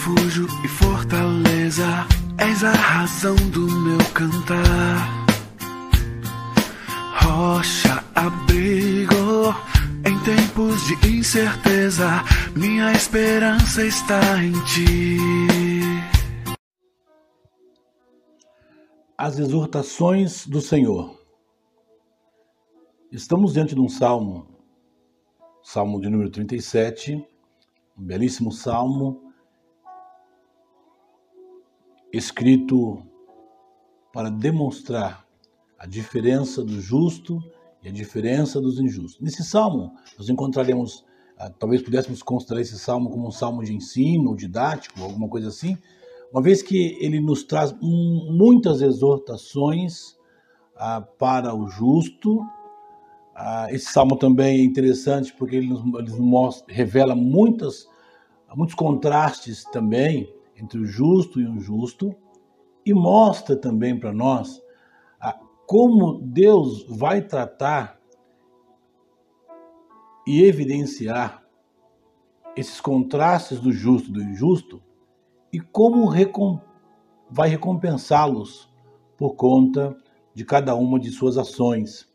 refúgio e fortaleza, és a razão do meu cantar. Rocha, abrigo, em tempos de incerteza, minha esperança está em ti. As exortações do Senhor. Estamos diante de um salmo, salmo de número 37, um belíssimo salmo, escrito para demonstrar a diferença do justo e a diferença dos injustos. Nesse salmo, nós encontraremos, ah, talvez pudéssemos considerar esse salmo como um salmo de ensino, didático, alguma coisa assim, uma vez que ele nos traz muitas exortações ah, para o justo. Ah, esse salmo também é interessante porque ele nos, ele nos mostra, revela muitas, muitos contrastes também entre o justo e o injusto e mostra também para nós ah, como Deus vai tratar e evidenciar esses contrastes do justo e do injusto e como recom vai recompensá-los por conta de cada uma de suas ações.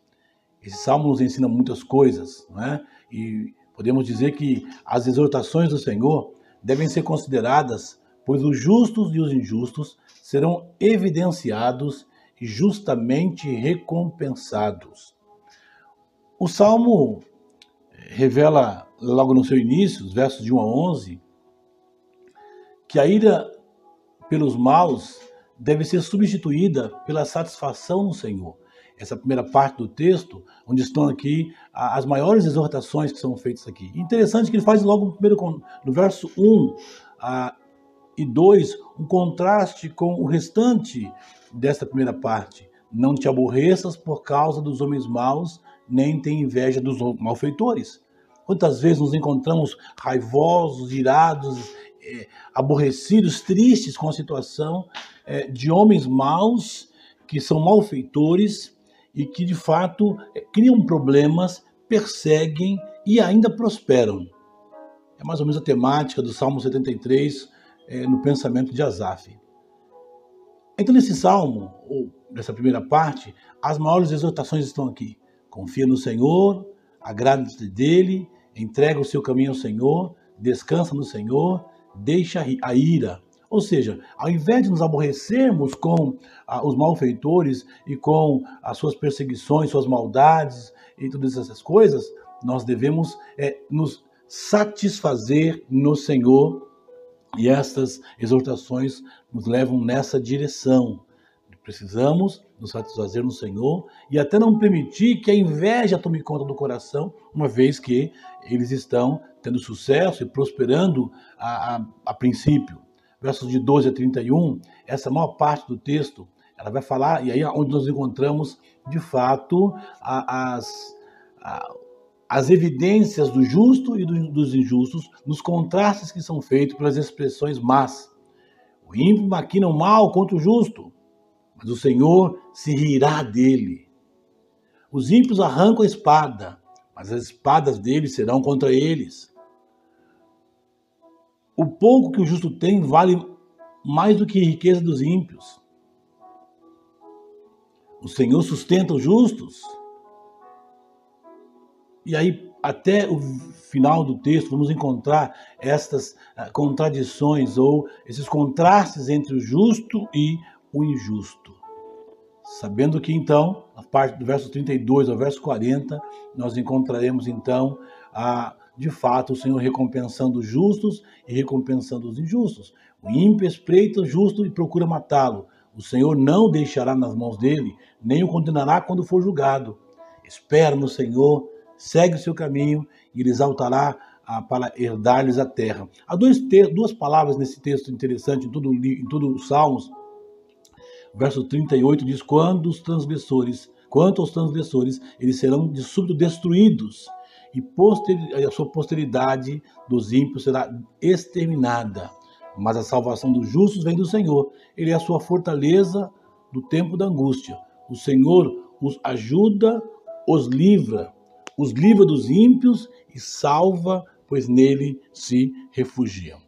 Esse salmo nos ensina muitas coisas, não é? E podemos dizer que as exortações do Senhor devem ser consideradas pois os justos e os injustos serão evidenciados e justamente recompensados. O Salmo revela logo no seu início, os versos de 1 a 11, que a ira pelos maus deve ser substituída pela satisfação no Senhor. Essa primeira parte do texto, onde estão aqui as maiores exortações que são feitas aqui. Interessante que ele faz logo no, primeiro, no verso 1, e dois, um contraste com o restante desta primeira parte. Não te aborreças por causa dos homens maus, nem tem inveja dos malfeitores. Quantas vezes nos encontramos raivosos, irados, é, aborrecidos, tristes com a situação é, de homens maus que são malfeitores e que de fato é, criam problemas, perseguem e ainda prosperam. É mais ou menos a temática do Salmo 73, é, no pensamento de Asaf. Então, nesse salmo, ou nessa primeira parte, as maiores exortações estão aqui. Confia no Senhor, agrada-te dele, entrega o seu caminho ao Senhor, descansa no Senhor, deixa a ira. Ou seja, ao invés de nos aborrecermos com ah, os malfeitores e com as suas perseguições, suas maldades e todas essas coisas, nós devemos é, nos satisfazer no Senhor e estas exortações nos levam nessa direção. Precisamos nos satisfazer no Senhor e até não permitir que a inveja tome conta do coração, uma vez que eles estão tendo sucesso e prosperando a, a, a princípio. Versos de 12 a 31, essa maior parte do texto, ela vai falar, e aí é onde nós encontramos, de fato, as, as evidências do justo e do, dos injustos nos contrastes que são feitos pelas expressões más. O ímpio maquina o mal contra o justo, mas o Senhor se rirá dele. Os ímpios arrancam a espada, mas as espadas deles serão contra eles. O pouco que o justo tem vale mais do que a riqueza dos ímpios. O Senhor sustenta os justos e aí, até o final do texto, vamos encontrar estas ah, contradições ou esses contrastes entre o justo e o injusto. Sabendo que então, a parte do verso 32 ao verso 40, nós encontraremos então a de fato o Senhor recompensando os justos e recompensando os injustos. O ímpio espreita o justo e procura matá-lo. O Senhor não deixará nas mãos dele, nem o condenará quando for julgado. Espera no Senhor segue o seu caminho e ele exaltará ah, para herdar-lhes a terra. Há dois duas palavras nesse texto interessante, em todo, em todo os Salmos. verso 38 diz: Quando os transgressores, quanto aos transgressores, eles serão de súbito destruídos, e a sua posteridade dos ímpios será exterminada. Mas a salvação dos justos vem do Senhor. Ele é a sua fortaleza no tempo da angústia. O Senhor os ajuda, os livra os livra dos ímpios e salva, pois nele se refugiam.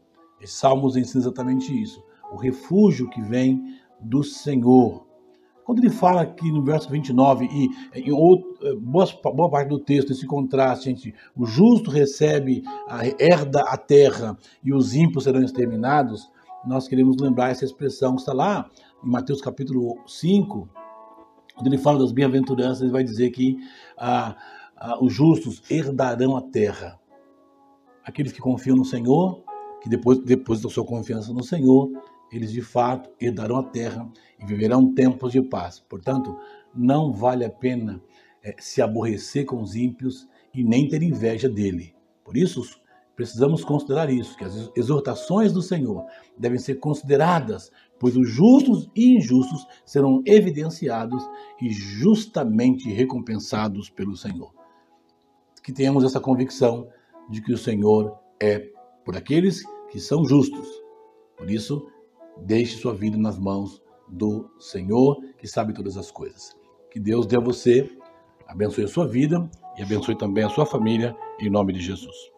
Esse Salmos ensina exatamente isso. O refúgio que vem do Senhor. Quando ele fala aqui no verso 29 e em outro, eh, boa, boa parte do texto, esse contraste entre o justo recebe, a, herda a terra e os ímpios serão exterminados, nós queremos lembrar essa expressão que está lá em Mateus capítulo 5, quando ele fala das bem-aventuranças, ele vai dizer que ah, os justos herdarão a terra. Aqueles que confiam no Senhor, que depois, depois da sua confiança no Senhor, eles de fato herdarão a terra e viverão tempos de paz. Portanto, não vale a pena é, se aborrecer com os ímpios e nem ter inveja dele. Por isso, precisamos considerar isso, que as exortações do Senhor devem ser consideradas, pois os justos e injustos serão evidenciados e justamente recompensados pelo Senhor. Que tenhamos essa convicção de que o Senhor é por aqueles que são justos. Por isso, Deixe sua vida nas mãos do Senhor, que sabe todas as coisas. Que Deus dê a você, abençoe a sua vida e abençoe também a sua família, em nome de Jesus.